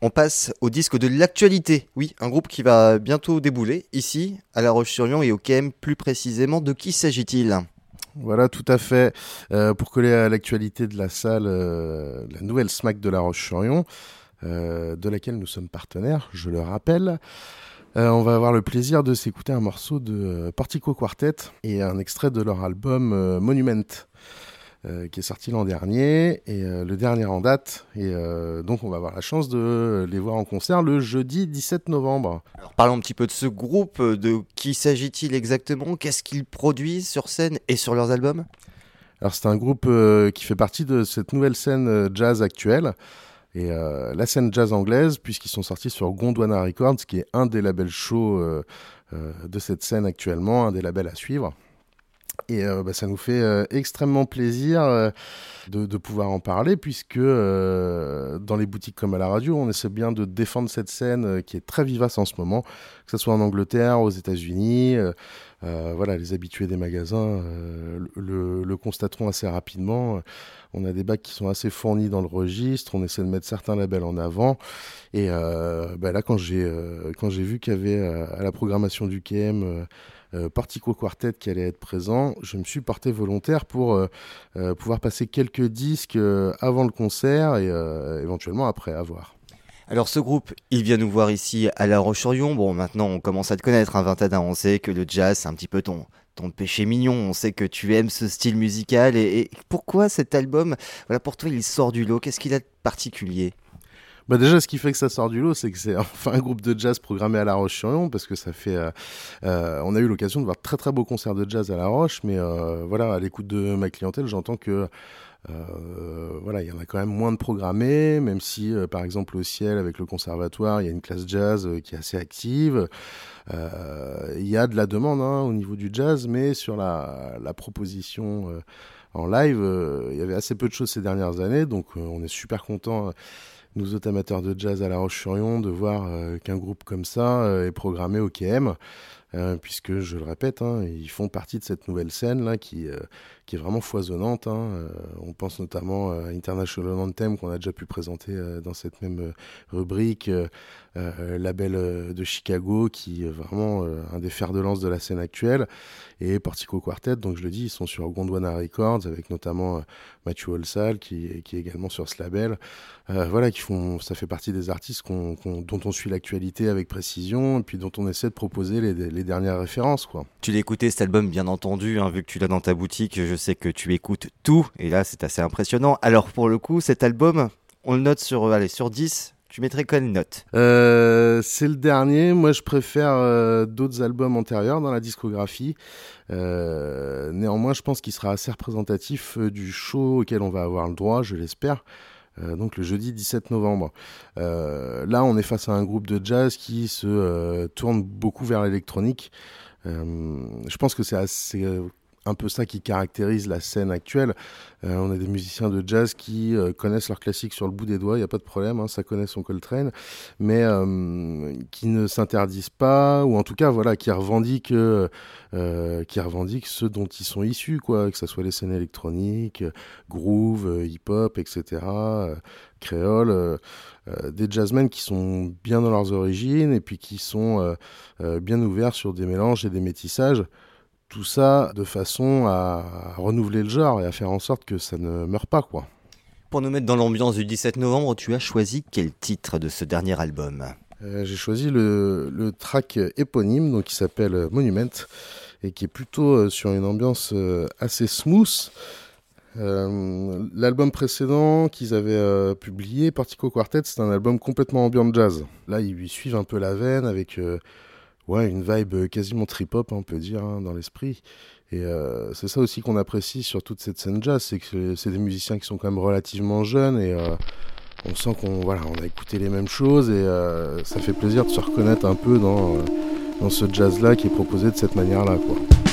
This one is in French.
On passe au disque de l'actualité. Oui, un groupe qui va bientôt débouler ici, à La Roche-sur-Yon et au KM plus précisément. De qui s'agit-il? Voilà, tout à fait. Euh, pour coller à l'actualité de la salle, euh, la nouvelle SMAC de La Roche-sur-Yon, euh, de laquelle nous sommes partenaires, je le rappelle. on va avoir le plaisir de s'écouter un morceau de Partico Quartet et un extrait de leur album Monument. Euh, qui est sorti l'an dernier et euh, le dernier en date. Et euh, donc, on va avoir la chance de les voir en concert le jeudi 17 novembre. Alors, parlons un petit peu de ce groupe. De qui s'agit-il exactement? Qu'est-ce qu'ils produisent sur scène et sur leurs albums? Alors, c'est un groupe qui fait partie de cette nouvelle scène jazz actuelle. Et la scène jazz anglaise, puisqu'ils sont sortis sur Gondwana Records, qui est un des labels chauds de cette scène actuellement, un des labels à suivre. Et euh, bah, ça nous fait euh, extrêmement plaisir euh, de, pouvoir en parler, puisque dans les boutiques comme à la radio, on essaie bien de défendre cette scène qui est très vivace en ce moment, que ce soit en Angleterre, aux États-Unis. voilà, les habitués des magasins le, constateront assez rapidement. On a des bacs qui sont assez fournis dans le registre. On essaie de mettre certains labels en avant. Et bah, là, quand j'ai quand j'ai vu qu'il y avait à la programmation du KM euh, Partico Quartet qui allait être présent, je me suis porté volontaire pour euh, euh, pouvoir passer quelques disques avant le concert et éventuellement après avoir. Alors ce groupe, il vient nous voir ici à La Roche-sur-Yon. Bon, maintenant on commence à te connaître, un hein, On sait que le jazz, c'est un petit peu ton, ton péché mignon. On sait que tu aimes ce style musical. Et, et pourquoi cet album, voilà, pour toi, il sort du lot Qu'est-ce qu'il a de particulier? Bah déjà, ce qui fait que ça sort du lot, c'est que c'est enfin un groupe de jazz programmé à La Roche-sur-Yon, parce que ça fait, euh, euh, on a eu l'occasion de voir très très beaux concerts de jazz à La Roche, mais euh, voilà, à l'écoute de ma clientèle, j'entends que voilà, il y en a quand même moins de programmés, même si, par exemple, au ciel, avec le conservatoire, il y a une classe jazz qui est assez active. Il y a de la demande hein, au niveau du jazz, mais sur la, la proposition en live, il y avait assez peu de choses ces dernières années, donc on est super content nous autres amateurs de jazz à La Roche-sur-Yon, de voir euh, qu'un groupe comme ça euh, est programmé au KM. Euh, puisque je le répète, hein, ils font partie de cette nouvelle scène là qui, qui est vraiment foisonnante. Hein. on pense notamment à International Anthem qu'on a déjà pu présenter dans cette même rubrique, label de Chicago qui est vraiment un des fers de lance de la scène actuelle, et Portico Quartet. Donc je le dis, ils sont sur Gondwana Records avec notamment Matthew Olsal qui, qui est également sur ce label. voilà, qui font, ça fait partie des artistes dont on suit l'actualité avec précision, et puis dont on essaie de proposer les, dernières références. Quoi. Tu l'as écouté cet album, bien entendu, hein, vu que tu l'as dans ta boutique, je sais que tu écoutes tout, et là c'est assez impressionnant. Alors pour le coup, cet album, on le note sur, allez, sur 10, tu mettrais quelle note? Euh, C'est le dernier. Moi, je préfère euh, d'autres albums antérieurs dans la discographie. Euh, néanmoins, je pense qu'il sera assez représentatif du show auquel on va avoir le droit, je l'espère. Euh, donc le jeudi 17 novembre. Euh, là, on est face à un groupe de jazz qui se euh, tourne beaucoup vers l'électronique. je pense que c'est assez un peu ça qui caractérise la scène actuelle. Euh, on a des musiciens de jazz qui euh, connaissent leurs classiques sur le bout des doigts, il n'y a pas de problème, hein, ça connaît son Coltrane, mais euh, qui ne s'interdisent pas, ou en tout cas, voilà, qui revendiquent, qui revendiquent ce dont ils sont issus, quoi, que ce soit les scènes électroniques, groove, hip-hop, etc., créole. des jazzmen qui sont bien dans leurs origines et puis qui sont bien ouverts sur des mélanges et des métissages. Tout ça de façon à renouveler le genre et à faire en sorte que ça ne meure pas, quoi. Pour nous mettre dans l'ambiance du 17 novembre, tu as choisi quel titre de ce dernier album? Euh, J'ai choisi le, track éponyme, donc qui s'appelle Monument, et qui est plutôt euh, sur une ambiance euh, assez smooth. L'album précédent qu'ils avaient publié, Partico Quartet, c'est un album complètement ambiant jazz. Là, ils lui suivent un peu la veine avec ouais, une vibe euh, quasiment trip-hop, on peut dire, hein, dans l'esprit. Et euh, c'est ça aussi qu'on apprécie sur toute cette scène jazz, c'est que c'est des musiciens qui sont quand même relativement jeunes et, euh, on sent qu'on voilà, on a écouté les mêmes choses et ça fait plaisir de se reconnaître un peu dans, dans ce jazz-là qui est proposé de cette manière-là. quoi.